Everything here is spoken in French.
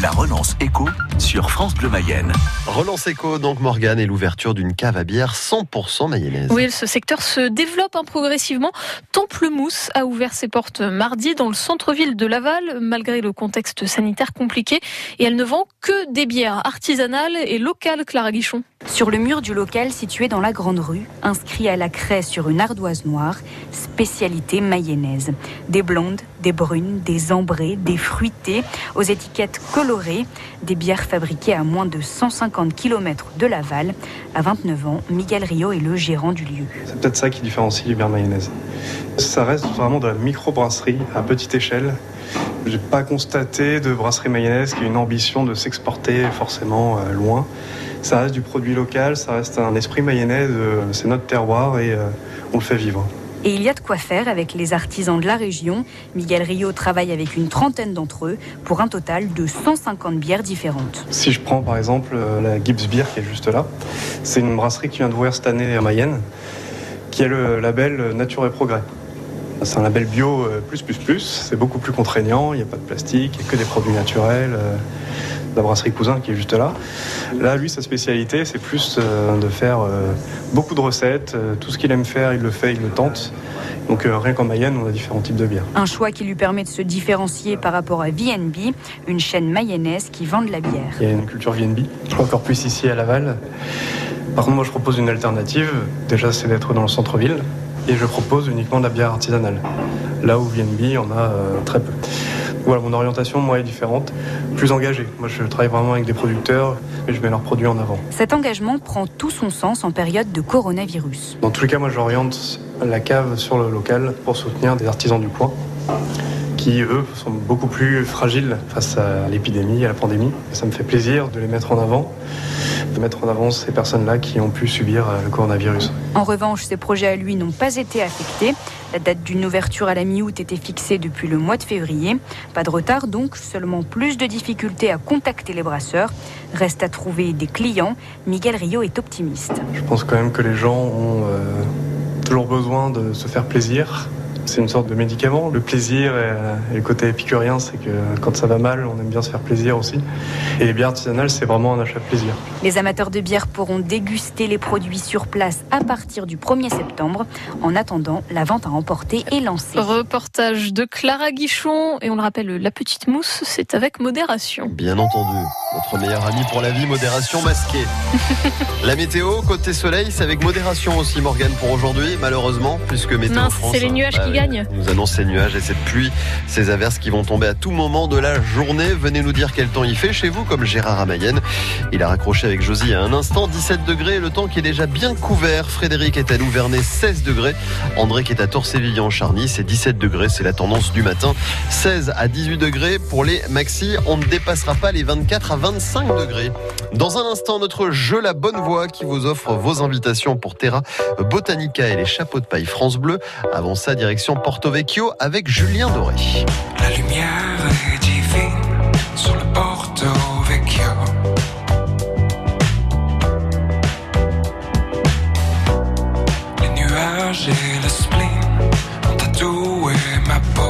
La relance éco sur France Bleu Mayenne. Relance éco, donc Morgane, et l'ouverture d'une cave à bière 100% mayonnaise. Oui, ce secteur se développe hein, progressivement. Templemousse a ouvert ses portes mardi dans le centre-ville de Laval, malgré le contexte sanitaire compliqué. Et elle ne vend que des bières artisanales et locales, Clara Guichon. Sur le mur du local situé dans la grande rue, inscrit à la craie sur une ardoise noire, spécialité mayonnaise. Des blondes, des brunes, des ambrées, des fruitées, aux étiquettes colorées, des bières fabriquées à moins de 150 km de Laval. À 29 ans, Miguel Rio est le gérant du lieu. C'est peut-être ça qui différencie les bières mayonnaises. Ça reste vraiment de la micro-brasserie à petite échelle. J'ai pas constaté de brasserie mayonnaise qui a une ambition de s'exporter forcément euh, loin. Ça reste du produit local, ça reste un esprit mayonnaise, euh, c'est notre terroir et euh, on le fait vivre. Et il y a de quoi faire avec les artisans de la région. Miguel Rio travaille avec une trentaine d'entre eux pour un total de 150 bières différentes. Si je prends par exemple la Gibbs Beer qui est juste là, c'est une brasserie qui vient d'ouvrir cette année à Mayenne, qui a le label Nature et Progrès. C'est un label bio plus plus plus, c'est beaucoup plus contraignant, il n'y a pas de plastique, il n'y a que des produits naturels la brasserie Cousin qui est juste là. Là, lui, sa spécialité, c'est plus euh, de faire euh, beaucoup de recettes. Euh, tout ce qu'il aime faire, il le fait, il le tente. Donc rien qu'en Mayenne, on a différents types de bières. Un choix qui lui permet de se différencier par rapport à VNB, une chaîne mayonnaise qui vend de la bière. Il y a une culture VNB, encore plus ici à Laval. Par contre, moi, je propose une alternative. Déjà, c'est d'être dans le centre-ville. Et je propose uniquement de la bière artisanale. Là où VNB, on a très peu. Voilà, mon orientation, moi, est différente, plus engagée. Moi, je travaille vraiment avec des producteurs et je mets leurs produits en avant. Cet engagement prend tout son sens en période de coronavirus. Dans tous les cas, moi, j'oriente la cave sur le local pour soutenir des artisans du coin qui, eux, sont beaucoup plus fragiles face à l'épidémie, à la pandémie. ça me fait plaisir de les mettre en avant, de mettre en avant ces personnes-là qui ont pu subir euh, le coronavirus. En revanche, ces projets à lui n'ont pas été affectés. La date d'une ouverture à la mi-août était fixée depuis le mois de février. Pas de retard donc, seulement plus de difficultés à contacter les brasseurs. Reste à trouver des clients. Miguel Rio est optimiste. Je pense quand même que les gens ont euh, toujours besoin de se faire plaisir c'est une sorte de médicament. Le plaisir et, le côté épicurien, c'est que quand ça va mal, on aime bien se faire plaisir aussi. Et les bières artisanales, c'est vraiment un achat de plaisir. Les amateurs de bière pourront déguster les produits sur place à partir du 1er septembre. En attendant, la vente à emporter est lancée. Reportage de Clara Guichon. Et on le rappelle, la petite mousse, c'est avec modération. Bien entendu. Notre meilleur ami pour la vie, modération masquée. la météo, côté soleil, c'est avec modération aussi, Morgane, pour aujourd'hui, malheureusement, puisque météo France. C'est les nuages bah nous annonce ces nuages et cette pluie, ces averses qui vont tomber à tout moment de la journée. Venez nous dire quel temps il fait chez vous, comme Gérard à Mayenne. Il a raccroché avec Josie à un instant, 17 degrés, le temps qui est déjà bien couvert. Frédéric est à Louvernay, 16 degrés. André qui est à Torsévillon, Charny, c'est 17 degrés, c'est la tendance du matin. 16 à 18 degrés pour les maxi, on ne dépassera pas les 24 à 25 degrés. Dans un instant, notre jeu La Bonne Voix qui vous offre vos invitations pour Terra Botanica et les chapeaux de paille France Bleu. Avant ça, direction Porto Vecchio avec Julien Doré. La lumière est divine sur le Porto Vecchio. Les nuages et le spleen ont tatoué ma peau.